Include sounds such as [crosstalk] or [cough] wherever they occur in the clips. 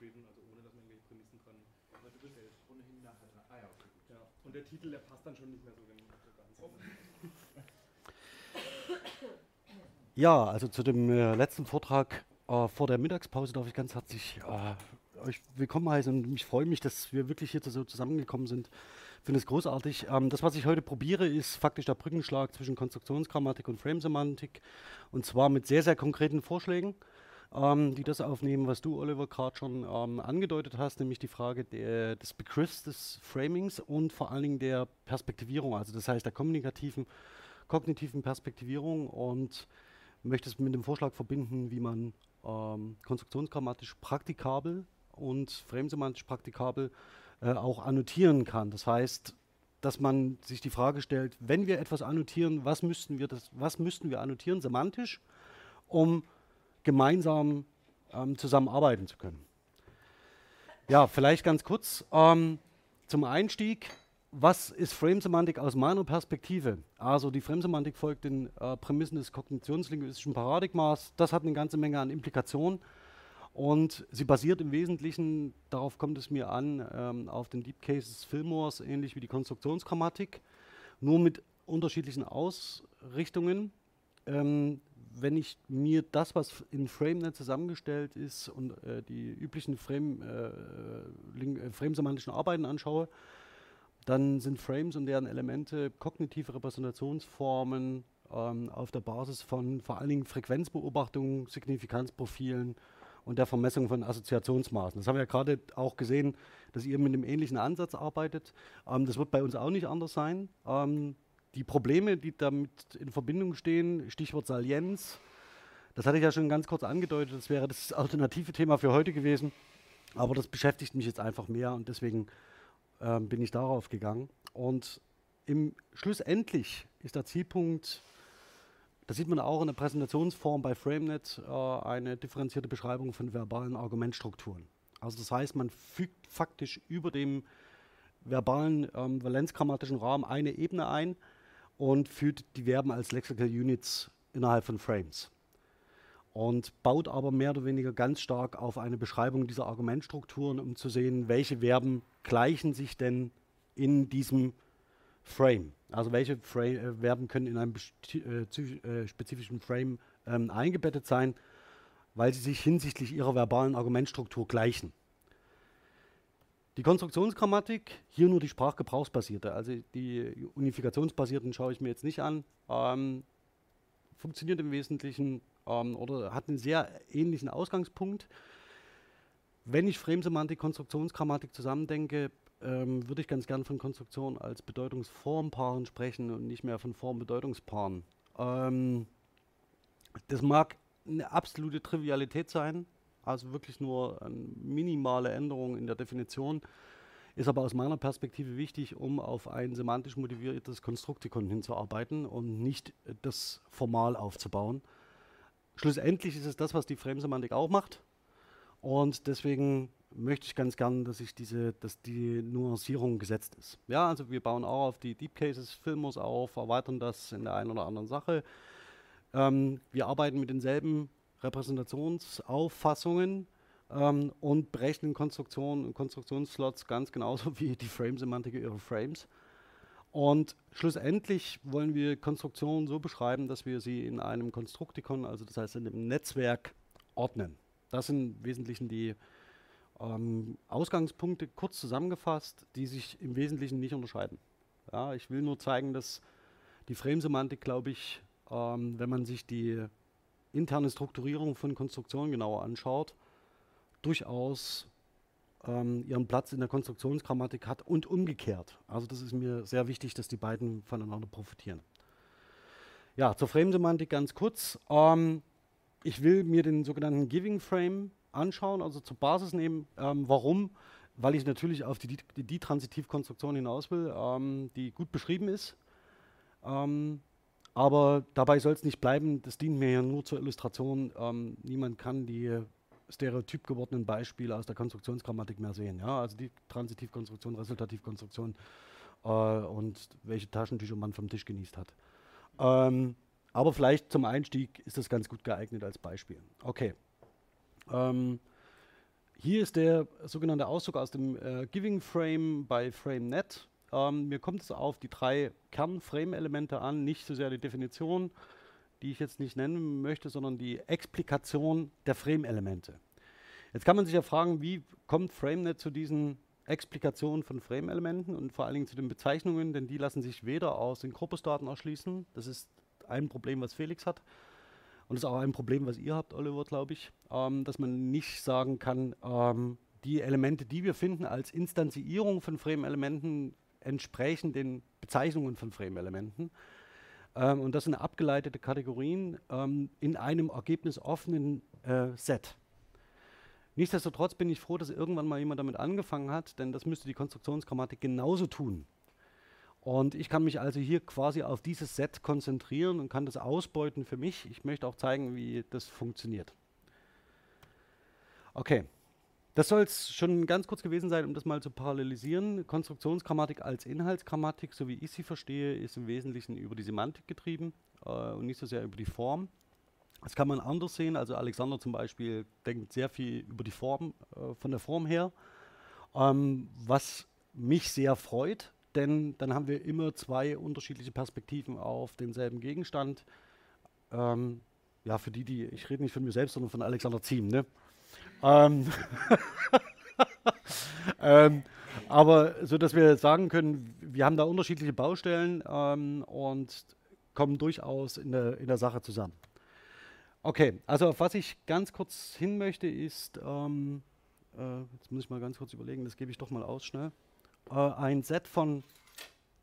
geschrieben, also ohne dass man irgendwelche Prämissen dran. Aber du bist ja jetzt ohnehin nachher dran. Ah ja, okay, gut. Ja. Und der Titel, der passt dann schon nicht mehr so, wenn so ganz. [laughs] Ja, also zu dem äh, letzten Vortrag äh, vor der Mittagspause darf ich ganz herzlich äh, euch willkommen heißen und mich freue mich, dass wir wirklich hier so zusammengekommen sind. Ich finde es großartig. Ähm, das, was ich heute probiere, ist faktisch der Brückenschlag zwischen Konstruktionsgrammatik und Framesemantik und zwar mit sehr, sehr konkreten Vorschlägen, ähm, die das aufnehmen, was du, Oliver, gerade schon ähm, angedeutet hast, nämlich die Frage der, des Begriffs des Framings und vor allen Dingen der Perspektivierung, also das heißt der kommunikativen, kognitiven Perspektivierung und möchte es mit dem Vorschlag verbinden, wie man ähm, konstruktionsgrammatisch praktikabel und framesemantisch praktikabel äh, auch annotieren kann. Das heißt, dass man sich die Frage stellt, wenn wir etwas annotieren, was müssten wir, das, was müssten wir annotieren, semantisch, um gemeinsam ähm, zusammenarbeiten zu können. Ja, vielleicht ganz kurz ähm, zum Einstieg was ist Framesemantik aus meiner Perspektive? Also die Framesemantik folgt den äh, Prämissen des kognitionslinguistischen Paradigmas. Das hat eine ganze Menge an Implikationen und sie basiert im Wesentlichen, darauf kommt es mir an, ähm, auf den Deep Cases Fillmores, ähnlich wie die Konstruktionsgrammatik, nur mit unterschiedlichen Ausrichtungen. Ähm, wenn ich mir das, was in FrameNet zusammengestellt ist und äh, die üblichen Frame, äh, äh framesemantischen Arbeiten anschaue, dann sind Frames und deren Elemente kognitive Repräsentationsformen ähm, auf der Basis von vor allen Dingen Frequenzbeobachtungen, Signifikanzprofilen und der Vermessung von Assoziationsmaßen. Das haben wir ja gerade auch gesehen, dass ihr mit einem ähnlichen Ansatz arbeitet. Ähm, das wird bei uns auch nicht anders sein. Ähm, die Probleme, die damit in Verbindung stehen, Stichwort Salienz, das hatte ich ja schon ganz kurz angedeutet, das wäre das alternative Thema für heute gewesen. Aber das beschäftigt mich jetzt einfach mehr und deswegen ähm, bin ich darauf gegangen. Und im schlussendlich ist der Zielpunkt, das sieht man auch in der Präsentationsform bei FrameNet, äh, eine differenzierte Beschreibung von verbalen Argumentstrukturen. Also das heißt, man fügt faktisch über dem verbalen ähm, valenzgrammatischen Rahmen eine Ebene ein und führt die Verben als Lexical Units innerhalb von Frames und baut aber mehr oder weniger ganz stark auf eine Beschreibung dieser Argumentstrukturen, um zu sehen, welche Verben gleichen sich denn in diesem Frame. Also welche Fra äh, Verben können in einem äh, äh, spezifischen Frame ähm, eingebettet sein, weil sie sich hinsichtlich ihrer verbalen Argumentstruktur gleichen. Die Konstruktionsgrammatik, hier nur die sprachgebrauchsbasierte, also die unifikationsbasierten schaue ich mir jetzt nicht an, ähm, funktioniert im Wesentlichen ähm, oder hat einen sehr ähnlichen Ausgangspunkt. Wenn ich Framesemantik, Konstruktionsgrammatik zusammendenke, ähm, würde ich ganz gern von Konstruktion als Bedeutungsformpaaren sprechen und nicht mehr von Formbedeutungspaaren. Ähm, das mag eine absolute Trivialität sein, also wirklich nur minimale Änderung in der Definition, ist aber aus meiner Perspektive wichtig, um auf ein semantisch motiviertes Konstruktikon hinzuarbeiten und nicht das formal aufzubauen. Schlussendlich ist es das, was die Framesemantik auch macht. Und deswegen möchte ich ganz gern, dass ich diese, dass die Nuancierung gesetzt ist. Ja, also wir bauen auch auf die Deep Cases Filmos auf, erweitern das in der einen oder anderen Sache. Ähm, wir arbeiten mit denselben Repräsentationsauffassungen ähm, und berechnen Konstruktionen und Konstruktionsslots ganz genauso [laughs] wie die Framesemantik ihrer Frames. Und schlussendlich wollen wir Konstruktionen so beschreiben, dass wir sie in einem Konstruktikon, also das heißt in einem Netzwerk, ordnen. Das sind im Wesentlichen die ähm, Ausgangspunkte kurz zusammengefasst, die sich im Wesentlichen nicht unterscheiden. Ja, ich will nur zeigen, dass die Framesemantik, glaube ich, ähm, wenn man sich die interne Strukturierung von Konstruktionen genauer anschaut, durchaus ähm, ihren Platz in der Konstruktionsgrammatik hat und umgekehrt. Also das ist mir sehr wichtig, dass die beiden voneinander profitieren. Ja, zur Frame-Semantik ganz kurz. Ähm, ich will mir den sogenannten Giving Frame anschauen, also zur Basis nehmen. Ähm, warum? Weil ich natürlich auf die, die, die Transitivkonstruktion hinaus will, ähm, die gut beschrieben ist. Ähm, aber dabei soll es nicht bleiben, das dient mir ja nur zur Illustration. Ähm, niemand kann die stereotyp gewordenen Beispiele aus der Konstruktionsgrammatik mehr sehen. Ja? Also die Transitivkonstruktion, Resultativkonstruktion äh, und welche Taschentücher man vom Tisch genießt hat. Ähm, aber vielleicht zum Einstieg ist das ganz gut geeignet als Beispiel. Okay. Ähm, hier ist der sogenannte Auszug aus dem äh, Giving Frame bei FrameNet. Ähm, mir kommt es auf die drei Kern-Frame-Elemente an, nicht so sehr die Definition, die ich jetzt nicht nennen möchte, sondern die Explikation der Frame-Elemente. Jetzt kann man sich ja fragen, wie kommt FrameNet zu diesen Explikationen von Frame-Elementen und vor allen Dingen zu den Bezeichnungen, denn die lassen sich weder aus den Corpus-Daten erschließen, das ist ein Problem, was Felix hat, und das ist auch ein Problem, was ihr habt, Oliver, glaube ich, ähm, dass man nicht sagen kann, ähm, die Elemente, die wir finden als Instanzierung von Frame-Elementen, entsprechen den Bezeichnungen von Frame-Elementen. Ähm, und das sind abgeleitete Kategorien ähm, in einem ergebnisoffenen äh, Set. Nichtsdestotrotz bin ich froh, dass irgendwann mal jemand damit angefangen hat, denn das müsste die Konstruktionsgrammatik genauso tun. Und ich kann mich also hier quasi auf dieses Set konzentrieren und kann das ausbeuten für mich. Ich möchte auch zeigen, wie das funktioniert. Okay, das soll es schon ganz kurz gewesen sein, um das mal zu parallelisieren. Konstruktionsgrammatik als Inhaltsgrammatik, so wie ich sie verstehe, ist im Wesentlichen über die Semantik getrieben äh, und nicht so sehr über die Form. Das kann man anders sehen. Also Alexander zum Beispiel denkt sehr viel über die Form, äh, von der Form her, ähm, was mich sehr freut, denn dann haben wir immer zwei unterschiedliche Perspektiven auf denselben Gegenstand. Ähm, ja, für die, die, ich rede nicht von mir selbst, sondern von Alexander Ziem, ne? Ähm, [laughs] ähm, aber so, dass wir sagen können, wir haben da unterschiedliche Baustellen ähm, und kommen durchaus in der, in der Sache zusammen. Okay, also auf was ich ganz kurz hin möchte, ist, ähm, äh, jetzt muss ich mal ganz kurz überlegen, das gebe ich doch mal aus schnell, äh, ein Set von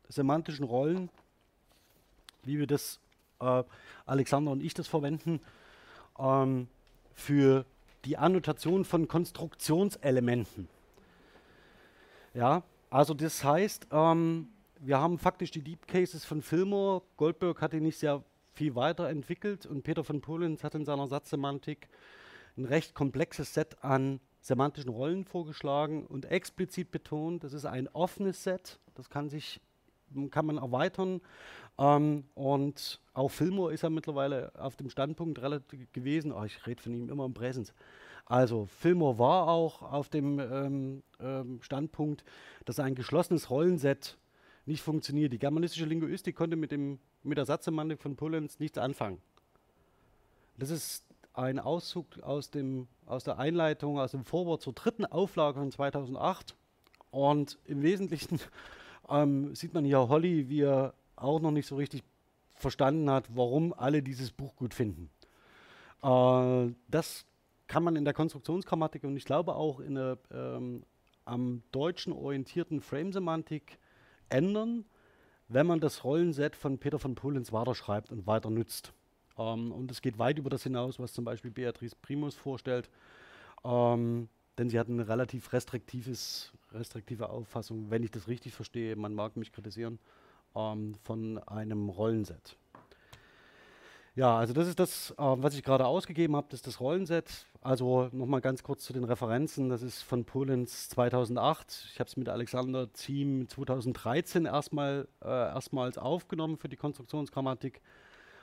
semantischen Rollen, wie wir das, äh, Alexander und ich das verwenden, ähm, für die Annotation von Konstruktionselementen. Ja, also das heißt, ähm, wir haben faktisch die Deep Cases von Filmer. Goldberg hat die nicht sehr viel weiterentwickelt und Peter von Polenz hat in seiner Satzsemantik ein recht komplexes Set an semantischen Rollen vorgeschlagen und explizit betont, das ist ein offenes Set, das kann sich kann man erweitern ähm, und auch Filmer ist ja mittlerweile auf dem Standpunkt relativ gewesen. Oh, ich rede von ihm immer im Präsens. Also Filmer war auch auf dem ähm, ähm, Standpunkt, dass ein geschlossenes Rollenset nicht funktioniert. Die germanistische Linguistik konnte mit, dem, mit der Satzsemantik von Pullens nichts anfangen. Das ist ein Auszug aus, dem, aus der Einleitung, aus dem Vorwort zur dritten Auflage von 2008. Und im Wesentlichen ähm, sieht man hier Holly, wie er auch noch nicht so richtig verstanden hat, warum alle dieses Buch gut finden. Äh, das kann man in der Konstruktionsgrammatik und ich glaube auch in der ähm, am Deutschen orientierten Frame-Semantik ändern, wenn man das Rollenset von Peter von Polens weiterschreibt und weiter nutzt. Ähm, und es geht weit über das hinaus, was zum Beispiel Beatrice Primus vorstellt, ähm, denn sie hat eine relativ restriktives, restriktive Auffassung, wenn ich das richtig verstehe, man mag mich kritisieren, ähm, von einem Rollenset. Ja, also das ist das, äh, was ich gerade ausgegeben habe, das ist das Rollenset. Also nochmal ganz kurz zu den Referenzen. Das ist von Polens 2008. Ich habe es mit Alexander Ziem 2013 erstmal, äh, erstmals aufgenommen für die Konstruktionsgrammatik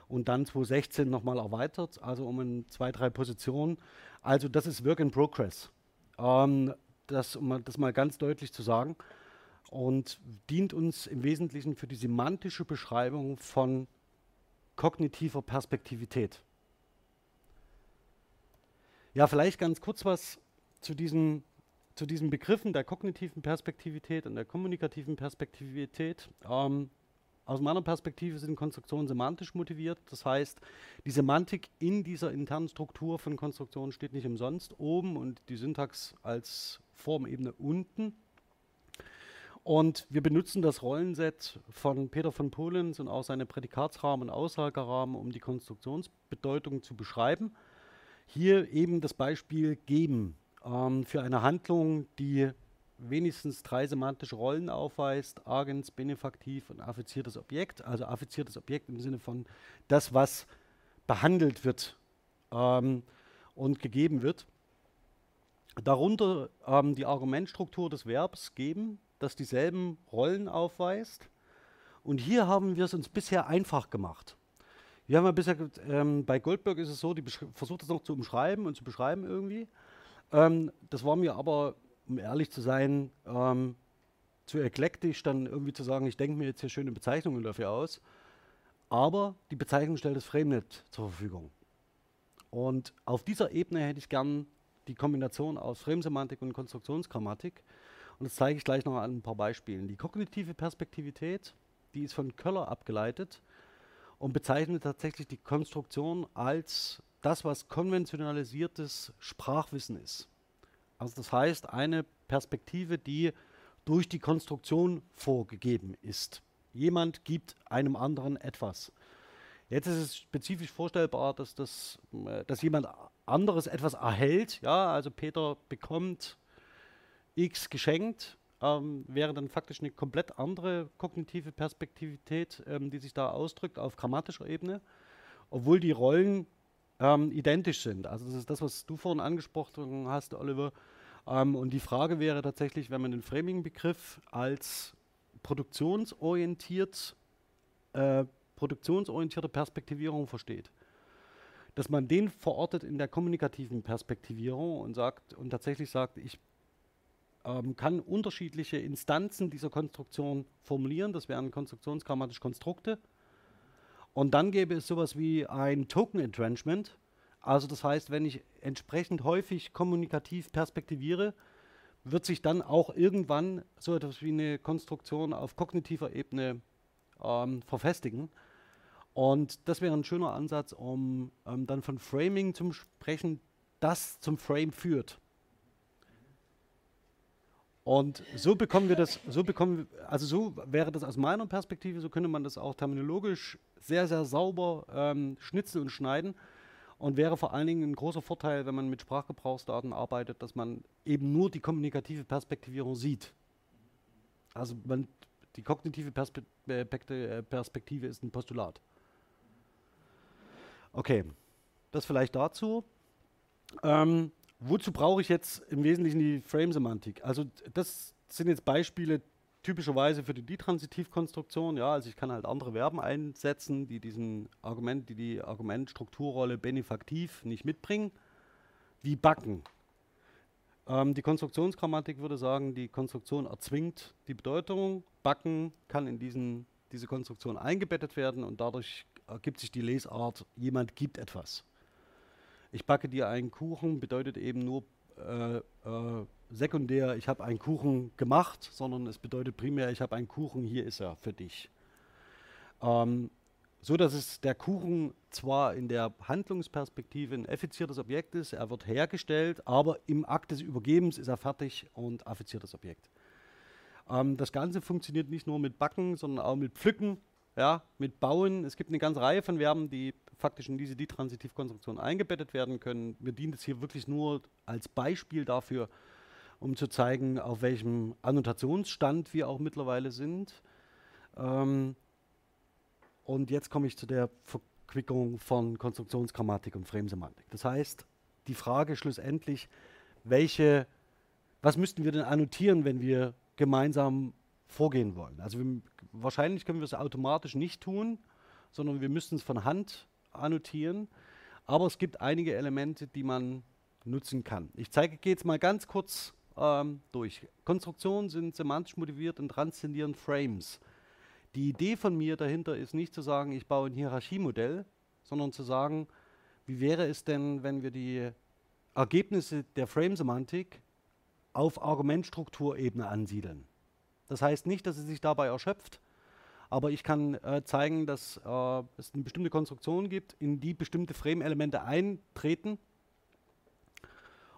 und dann 2016 nochmal erweitert, also um in zwei, drei Positionen. Also das ist Work in Progress. Ähm, das, um das mal ganz deutlich zu sagen. Und dient uns im Wesentlichen für die semantische Beschreibung von kognitiver Perspektivität. Ja, vielleicht ganz kurz was zu diesen, zu diesen Begriffen der kognitiven Perspektivität und der kommunikativen Perspektivität. Ähm, aus meiner Perspektive sind Konstruktionen semantisch motiviert. Das heißt, die Semantik in dieser internen Struktur von Konstruktionen steht nicht umsonst oben und die Syntax als Formebene unten. Und wir benutzen das Rollenset von Peter von Polens und auch seine Prädikatsrahmen und Aussagerahmen, um die Konstruktionsbedeutung zu beschreiben. Hier eben das Beispiel geben ähm, für eine Handlung, die wenigstens drei semantische Rollen aufweist, Agens, Benefaktiv und affiziertes Objekt. Also affiziertes Objekt im Sinne von das, was behandelt wird ähm, und gegeben wird. Darunter ähm, die Argumentstruktur des Verbs geben, das dieselben Rollen aufweist. Und hier haben wir es uns bisher einfach gemacht. Wir haben ja bisher, ähm, bei Goldberg ist es so, die versucht das noch zu umschreiben und zu beschreiben irgendwie. Ähm, das war mir aber, um ehrlich zu sein, ähm, zu eklektisch, dann irgendwie zu sagen, ich denke mir jetzt hier schöne Bezeichnungen dafür aus. Aber die Bezeichnung stellt das FrameNet zur Verfügung. Und auf dieser Ebene hätte ich gern die Kombination aus Framesemantik und Konstruktionsgrammatik. Und das zeige ich gleich noch an ein paar Beispielen. Die kognitive Perspektivität, die ist von Köller abgeleitet und bezeichnet tatsächlich die Konstruktion als das, was konventionalisiertes Sprachwissen ist. Also das heißt, eine Perspektive, die durch die Konstruktion vorgegeben ist. Jemand gibt einem anderen etwas. Jetzt ist es spezifisch vorstellbar, dass, das, äh, dass jemand anderes etwas erhält. Ja, also Peter bekommt X geschenkt, ähm, wäre dann faktisch eine komplett andere kognitive Perspektivität, ähm, die sich da ausdrückt auf grammatischer Ebene, obwohl die Rollen ähm, identisch sind. Also das ist das, was du vorhin angesprochen hast, Oliver. Ähm, und die Frage wäre tatsächlich, wenn man den Framing-Begriff als produktionsorientiert, äh, produktionsorientierte Perspektivierung versteht, dass man den verortet in der kommunikativen Perspektivierung und sagt und tatsächlich sagt, ich ähm, kann unterschiedliche Instanzen dieser Konstruktion formulieren. Das wären konstruktionsgrammatische Konstrukte. Und dann gäbe es sowas wie ein Token Entrenchment, also das heißt, wenn ich entsprechend häufig kommunikativ perspektiviere, wird sich dann auch irgendwann so etwas wie eine Konstruktion auf kognitiver Ebene ähm, verfestigen. Und das wäre ein schöner Ansatz, um ähm, dann von Framing zu sprechen, das zum Frame führt. Und so bekommen wir das, so bekommen wir, also so wäre das aus meiner Perspektive, so könnte man das auch terminologisch sehr, sehr sauber ähm, schnitzen und schneiden und wäre vor allen Dingen ein großer Vorteil, wenn man mit Sprachgebrauchsdaten arbeitet, dass man eben nur die kommunikative Perspektivierung sieht. Also man, die kognitive Perspe äh, Perspektive ist ein Postulat. Okay, das vielleicht dazu. Ähm, wozu brauche ich jetzt im Wesentlichen die Frame-Semantik? Also das sind jetzt Beispiele typischerweise für die Detransitivkonstruktion, ja, also ich kann halt andere Verben einsetzen, die diesen Argument, die die Argumentstrukturrolle benefaktiv nicht mitbringen, wie backen. Ähm, die Konstruktionsgrammatik würde sagen, die Konstruktion erzwingt die Bedeutung. Backen kann in diesen, diese Konstruktion eingebettet werden und dadurch ergibt sich die Lesart, jemand gibt etwas. Ich backe dir einen Kuchen bedeutet eben nur äh, äh, sekundär, ich habe einen Kuchen gemacht, sondern es bedeutet primär, ich habe einen Kuchen, hier ist er für dich. Ähm, so dass es der Kuchen zwar in der Handlungsperspektive ein affiziertes Objekt ist, er wird hergestellt, aber im Akt des Übergebens ist er fertig und affiziertes Objekt. Ähm, das Ganze funktioniert nicht nur mit Backen, sondern auch mit Pflücken, ja, mit Bauen. Es gibt eine ganze Reihe von Verben, die faktisch in diese Detransitivkonstruktion eingebettet werden können. Mir dient es hier wirklich nur als Beispiel dafür, um zu zeigen, auf welchem Annotationsstand wir auch mittlerweile sind. Ähm, und jetzt komme ich zu der Verquickung von Konstruktionsgrammatik und Framesemantik. Das heißt, die Frage schlussendlich, welche, was müssten wir denn annotieren, wenn wir gemeinsam vorgehen wollen? Also wir, wahrscheinlich können wir es automatisch nicht tun, sondern wir müssen es von Hand annotieren. Aber es gibt einige Elemente, die man nutzen kann. Ich zeige jetzt mal ganz kurz ähm, durch. Konstruktionen sind semantisch motiviert und transzendieren Frames. Die Idee von mir dahinter ist nicht zu sagen, ich baue ein Hierarchiemodell, sondern zu sagen, wie wäre es denn, wenn wir die Ergebnisse der Frame-Semantik auf Argumentstrukturebene ansiedeln. Das heißt nicht, dass es sich dabei erschöpft, aber ich kann äh, zeigen, dass äh, es eine bestimmte Konstruktion gibt, in die bestimmte Frame-Elemente eintreten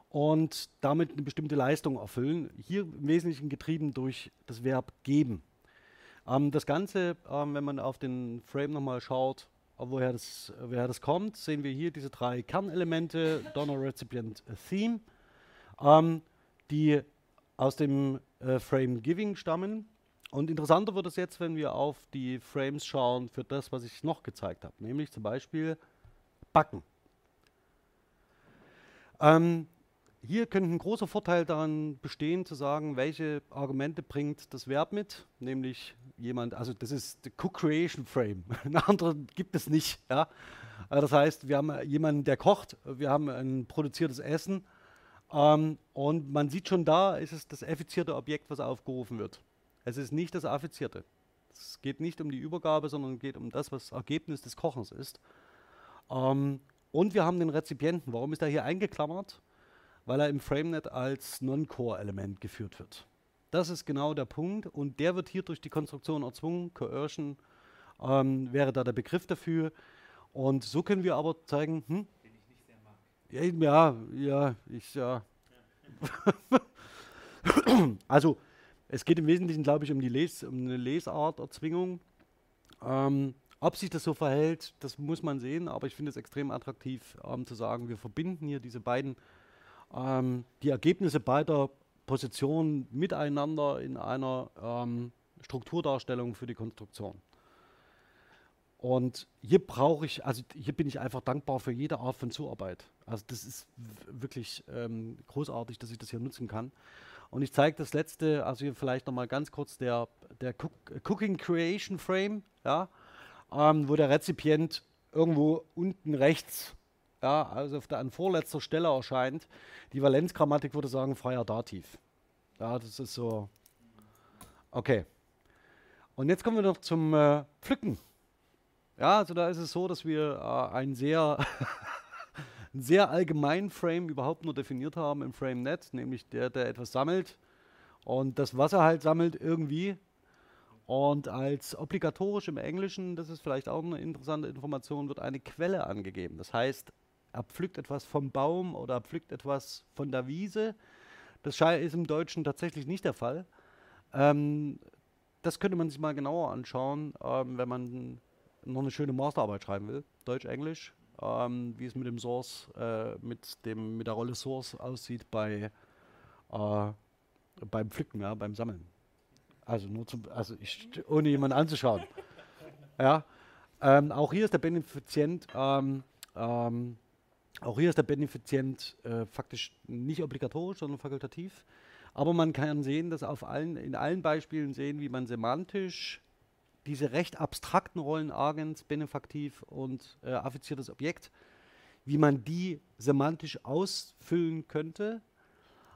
und damit eine bestimmte Leistung erfüllen. Hier im Wesentlichen getrieben durch das Verb geben. Ähm, das Ganze, ähm, wenn man auf den Frame nochmal schaut, äh, woher das, woher das kommt, sehen wir hier diese drei Kernelemente, Donor, Recipient, Theme, ähm, die aus dem äh, Frame Giving stammen. Und interessanter wird es jetzt, wenn wir auf die Frames schauen für das, was ich noch gezeigt habe, nämlich zum Beispiel Backen. Ähm, hier könnte ein großer Vorteil daran bestehen, zu sagen, welche Argumente bringt das Verb mit, nämlich jemand, also das ist der Co-Creation Frame. [laughs] Einen anderen gibt es nicht. Ja? Das heißt, wir haben jemanden, der kocht, wir haben ein produziertes Essen Ähm, und man sieht schon da, ist es das effizierte Objekt, was aufgerufen wird. Es ist nicht das affizierte. Es geht nicht um die Übergabe, sondern es geht um das, was Ergebnis des Kochens ist. Ähm, und wir haben den Rezipienten. Warum ist er hier eingeklammert? Weil er im FrameNet als Non-Core-Element geführt wird. Das ist genau der Punkt und der wird hier durch die Konstruktion erzwungen. Coercion ähm, wäre da der Begriff dafür. Und so können wir aber zeigen, hm? Den ich nicht sehr mag. Ja, ja, ich, ja. [laughs] also, es geht im Wesentlichen, glaube ich, um, die Les um eine Lesarterzwingung. Ähm, ob sich das so verhält, das muss man sehen, aber ich finde es extrem attraktiv ähm, zu sagen, wir verbinden hier diese beiden, ähm, die Ergebnisse beider Positionen miteinander in einer ähm, Strukturdarstellung für die Konstruktion. Und hier brauche ich, also hier bin ich einfach dankbar für jede Art von Zuarbeit. Also das ist wirklich ähm, großartig, dass ich das hier nutzen kann. Und ich zeige das letzte, also hier vielleicht nochmal ganz kurz der, der Cook, Cooking Creation Frame, ja, ähm, wo der Rezipient irgendwo unten rechts, ja, also auf der an vorletzter Stelle erscheint. Die Valenzgrammatik würde sagen freier Dativ. Ja, das ist so. Okay. Und jetzt kommen wir noch zum äh, Pflücken. Ja, also da ist es so, dass wir äh, einen sehr, [laughs] einen sehr allgemeinen Frame überhaupt nur definiert haben im FrameNet, nämlich der, der etwas sammelt und das Wasser halt sammelt irgendwie. Und als obligatorisch im Englischen, das ist vielleicht auch eine interessante Information, wird eine Quelle angegeben. Das heißt, er pflückt etwas vom Baum oder er pflückt etwas von der Wiese. Das ist im Deutschen tatsächlich nicht der Fall. Ähm, das könnte man sich mal genauer anschauen, ähm, wenn man noch eine schöne Masterarbeit schreiben will, Deutsch-Englisch, ähm, wie es mit dem Source, äh, mit, dem, mit der Rolle Source aussieht bei, äh, beim Pflücken, ja, beim Sammeln. Also nur zum, also ich, ohne jemanden anzuschauen. [laughs] ja. Ähm, auch hier ist der Benefizient, ähm, ähm, auch hier ist der Benefizient äh, faktisch nicht obligatorisch, sondern fakultativ. Aber man kann sehen, dass auf allen, in allen Beispielen sehen, wie man semantisch diese recht abstrakten Rollen Agens, Benefaktiv und äh, affiziertes Objekt, wie man die semantisch ausfüllen könnte.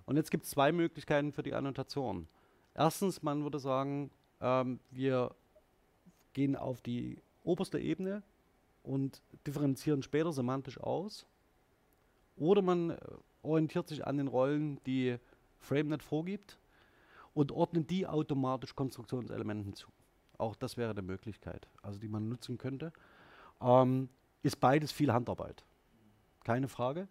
Und jetzt gibt es zwei Möglichkeiten für die Annotation. Erstens, man würde sagen, ähm, wir gehen auf die oberste Ebene und differenzieren später semantisch aus. Oder man äh, orientiert sich an den Rollen, die FrameNet vorgibt und ordnet die automatisch Konstruktionselementen zu. Auch das wäre eine Möglichkeit, also die man nutzen könnte. Ähm, ist beides viel Handarbeit. Keine Frage.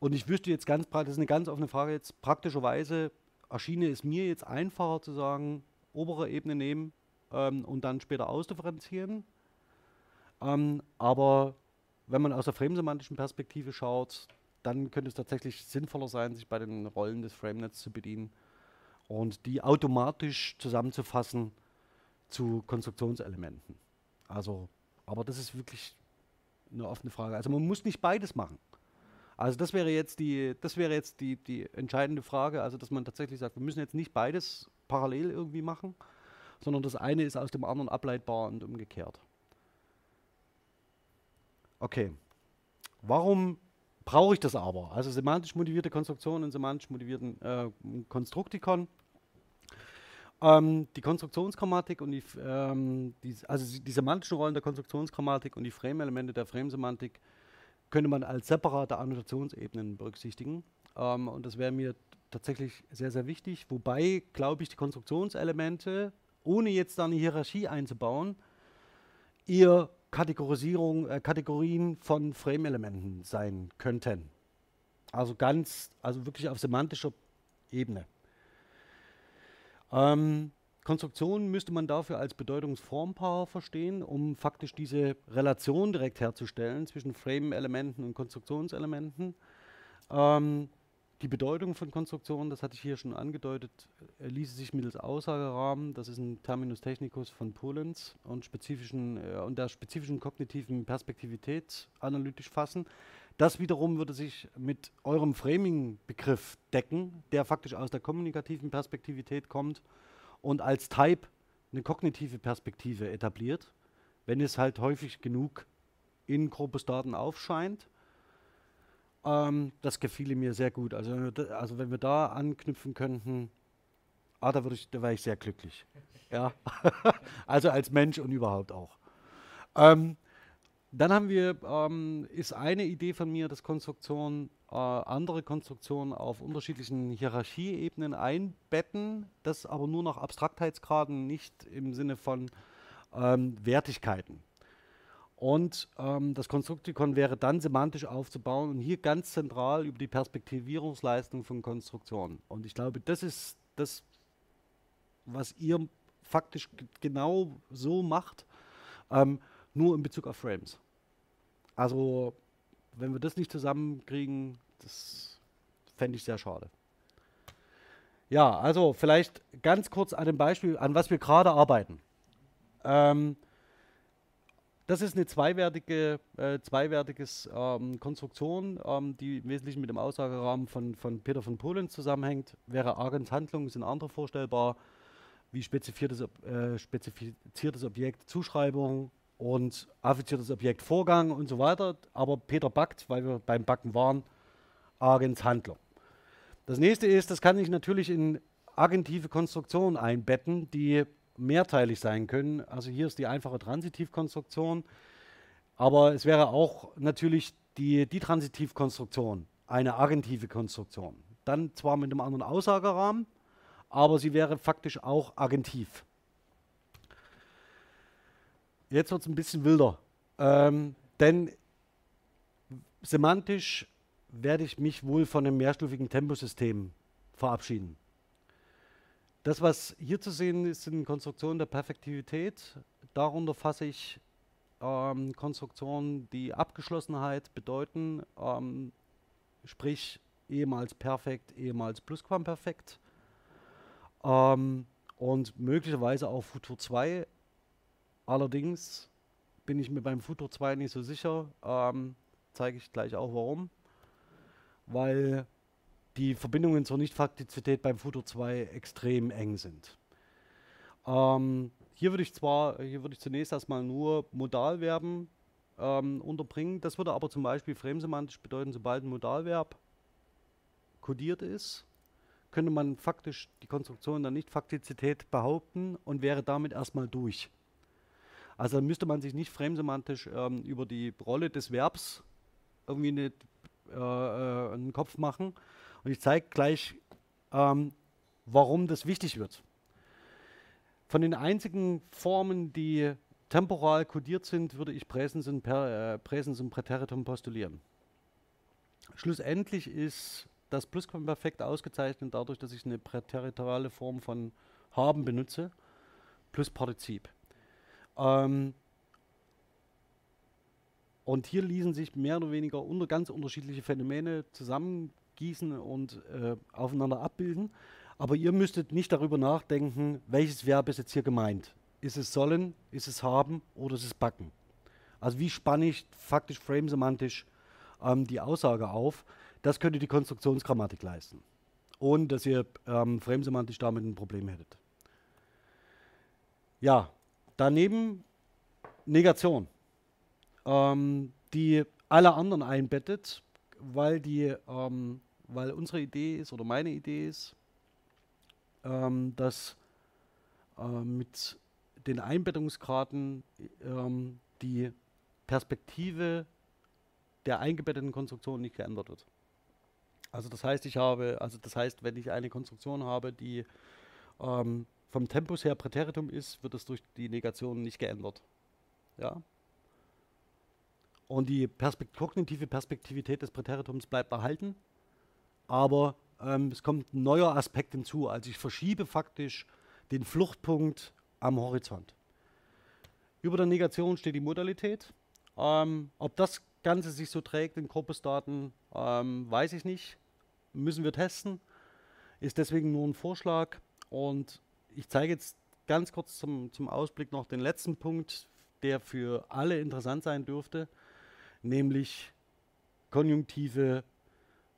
Und ich wüsste jetzt ganz praktisch, das ist eine ganz offene Frage jetzt, praktischerweise erschiene es mir jetzt einfacher zu sagen, obere Ebene nehmen ähm, und dann später ausdifferenzieren. Ähm, aber wenn man aus der framesemantischen Perspektive schaut, dann könnte es tatsächlich sinnvoller sein, sich bei den Rollen des FrameNets zu bedienen und die automatisch zusammenzufassen zu Konstruktionselementen. Also, aber das ist wirklich eine offene Frage. Also man muss nicht beides machen. Also das wäre jetzt die, das wäre jetzt die, die entscheidende Frage, also dass man tatsächlich sagt, wir müssen jetzt nicht beides parallel irgendwie machen, sondern das eine ist aus dem anderen ableitbar und umgekehrt. Okay. Warum brauche ich das aber? Also semantisch motivierte Konstruktion und semantisch motivierten äh, Konstruktikon ähm, die Konstruktionsgrammatik und die, ähm, die, also die semantischen Rollen der Konstruktionsgrammatik und die Frame-Elemente der Frame-Semantik könnte man als separate Annotationsebenen berücksichtigen. Ähm, und das wäre mir tatsächlich sehr, sehr wichtig. Wobei, glaube ich, die Konstruktionselemente, ohne jetzt da eine Hierarchie einzubauen, eher Kategorisierung, äh, Kategorien von Frame-Elementen sein könnten. Also ganz, also wirklich auf semantischer Ebene. Ähm, Konstruktion müsste man dafür als Bedeutungsformpaar verstehen, um faktisch diese Relation direkt herzustellen zwischen Frame-Elementen und Konstruktionselementen. Ähm, die Bedeutung von Konstruktionen, das hatte ich hier schon angedeutet, äh, ließe sich mittels Aussagerahmen, das ist ein Terminus technicus von Polenz und, spezifischen, äh, und der spezifischen kognitiven Perspektivität analytisch fassen. Das wiederum würde sich mit eurem Framing-Begriff decken, der faktisch aus der kommunikativen Perspektivität kommt und als Type eine kognitive Perspektive etabliert, wenn es halt häufig genug in Corpusdaten aufscheint. Ähm, das gefiel mir sehr gut. Also, also wenn wir da anknüpfen könnten, ah, da, ich, da wäre ich sehr glücklich. ja. [laughs] also als Mensch und überhaupt auch. Ähm, dann haben wir, ähm, ist eine Idee von mir, dass Konstruktionen, äh, andere Konstruktionen auf unterschiedlichen Hierarchieebenen einbetten, das aber nur nach Abstraktheitsgraden, nicht im Sinne von ähm, Wertigkeiten. Und ähm, das Konstruktikon wäre dann semantisch aufzubauen und hier ganz zentral über die Perspektivierungsleistung von Konstruktionen. Und ich glaube, das ist das, was ihr faktisch genau so macht, ähm, nur in Bezug auf Frames. Also, wenn wir das nicht zusammenkriegen, das fände ich sehr schade. Ja, also vielleicht ganz kurz an dem Beispiel, an was wir gerade arbeiten. Ähm, das ist eine zweiwertige, äh, zweiwertiges ähm, Konstruktion, ähm, die im Wesentlichen mit dem Aussagerahmen von, von Peter von Polen zusammenhängt. Wäre Argens Handlung, sind andere vorstellbar, wie spezifiziertes, äh, spezifiziertes Objekt Zuschreibung und affiziertes Objekt Vorgang und so weiter. Aber Peter backt, weil wir beim Backen waren, Argens Handlung. Das nächste ist, das kann ich natürlich in agentive Konstruktionen einbetten, die mehrteilig sein können. Also hier ist die einfache Transitivkonstruktion, aber es wäre auch natürlich die, die Transitivkonstruktion, eine agentive Konstruktion. Dann zwar mit einem anderen Aussagerahmen, aber sie wäre faktisch auch agentiv. Jetzt wird es ein bisschen wilder, ähm, denn semantisch werde ich mich wohl von einem mehrstufigen Temposystem verabschieden. Das, was hier zu sehen ist, sind Konstruktionen der Perfektivität. Darunter fasse ich ähm, Konstruktionen, die Abgeschlossenheit bedeuten, ähm, sprich ehemals perfekt, ehemals plusquamperfekt. Ähm, und möglicherweise auch Futur 2. Allerdings bin ich mir beim Futur 2 nicht so sicher. Ähm, Zeige ich gleich auch warum. Weil die Verbindungen zur Nichtfaktizität beim Futur 2 extrem eng sind. Ähm, hier würde ich zwar, hier würde ich zunächst erstmal nur Modalverben ähm, unterbringen. Das würde aber zum Beispiel fremsemantisch bedeuten, sobald ein Modalverb kodiert ist, könnte man faktisch die Konstruktion der Nichtfaktizität behaupten und wäre damit erstmal durch. Also müsste man sich nicht fremsemantisch ähm, über die Rolle des Verbs irgendwie eine, äh, äh, einen Kopf machen, und ich zeige gleich, ähm, warum das wichtig wird. Von den einzigen Formen, die temporal kodiert sind, würde ich Präsens und, per, äh, Präsens und Präteritum postulieren. Schlussendlich ist das Plusquamperfekt ausgezeichnet dadurch, dass ich eine präteritoriale Form von haben benutze, plus Partizip. Ähm, und hier ließen sich mehr oder weniger unter ganz unterschiedliche Phänomene zusammen gießen und äh, aufeinander abbilden. Aber ihr müsstet nicht darüber nachdenken, welches Verb ist jetzt hier gemeint. Ist es sollen, ist es haben oder ist es backen? Also wie spanne ich faktisch framesemantisch ähm, die Aussage auf? Das könnte die Konstruktionsgrammatik leisten, ohne dass ihr ähm, framesemantisch damit ein Problem hättet. Ja, daneben Negation, ähm, die alle anderen einbettet, weil die, ähm, weil unsere Idee ist oder meine Idee ist, ähm, dass äh, mit den Einbettungsgraden ähm, die Perspektive der eingebetteten Konstruktion nicht geändert wird. Also das heißt, ich habe, also das heißt, wenn ich eine Konstruktion habe, die ähm, vom Tempus her Präteritum ist, wird es durch die Negation nicht geändert. Ja, und die Perspekt kognitive Perspektivität des Präteritums bleibt erhalten, aber ähm, es kommt ein neuer Aspekt hinzu. Also ich verschiebe faktisch den Fluchtpunkt am Horizont. Über der Negation steht die Modalität. Ähm, ob das Ganze sich so trägt in Korpusdaten, ähm, weiß ich nicht. Müssen wir testen. Ist deswegen nur ein Vorschlag. Und ich zeige jetzt ganz kurz zum, zum Ausblick noch den letzten Punkt, der für alle interessant sein dürfte nämlich Konjunktive,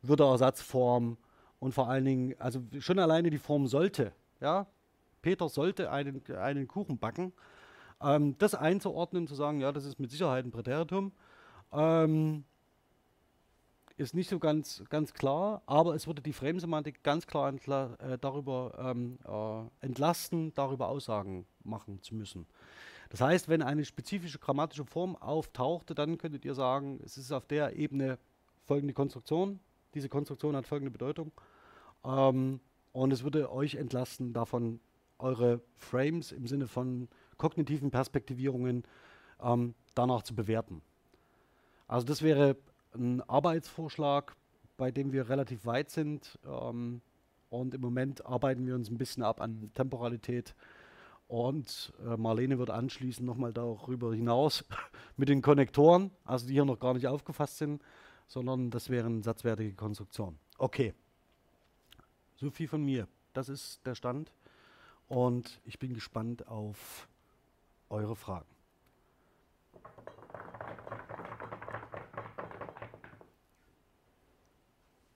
Würdeersatzform und vor allen Dingen, also schon alleine die Form sollte, ja, Peter sollte einen, einen Kuchen backen, ähm, das einzuordnen, zu sagen, ja, das ist mit Sicherheit ein Präteritum, ähm, ist nicht so ganz, ganz klar, aber es würde die Framesemantik ganz klar entla äh, darüber ähm, äh, entlasten, darüber Aussagen machen zu müssen. Das heißt, wenn eine spezifische grammatische Form auftauchte, dann könntet ihr sagen, es ist auf der Ebene folgende Konstruktion, diese Konstruktion hat folgende Bedeutung ähm, und es würde euch entlasten, davon eure Frames im Sinne von kognitiven Perspektivierungen ähm, danach zu bewerten. Also das wäre ein Arbeitsvorschlag, bei dem wir relativ weit sind. Ähm, und im Moment arbeiten wir uns ein bisschen ab an Temporalität. Und äh, Marlene wird anschließend nochmal darüber hinaus [laughs] mit den Konnektoren, also die hier noch gar nicht aufgefasst sind, sondern das wären satzwertige Konstruktionen. Okay. So viel von mir. Das ist der Stand. Und ich bin gespannt auf eure Fragen.